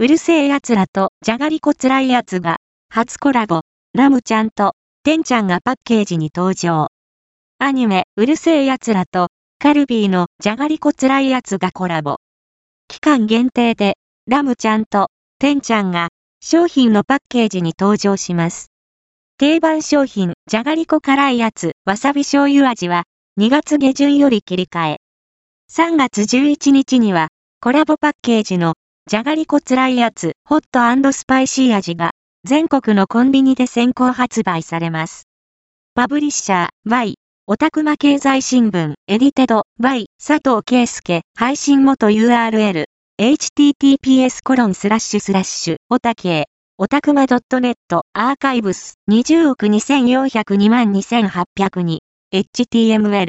うるせえ奴らとじゃがりこつらいやつが、初コラボ、ラムちゃんと、てんちゃんがパッケージに登場。アニメ、うるせえ奴らと、カルビーのじゃがりこつらいやつがコラボ。期間限定で、ラムちゃんと、てんちゃんが、商品のパッケージに登場します。定番商品、じゃがりこ辛いやつ、わさび醤油味は、2月下旬より切り替え。3月11日には、コラボパッケージの、じゃがりこつらいやつ、ホットスパイシー味が、全国のコンビニで先行発売されます。パブリッシャー、Y、オタクマ経済新聞、エディテド、Y、佐藤圭介、配信元 URL、https コロンスラッシュスラッシュ、オタケオタクマ .net アーカイブス20億2402万2802 HTML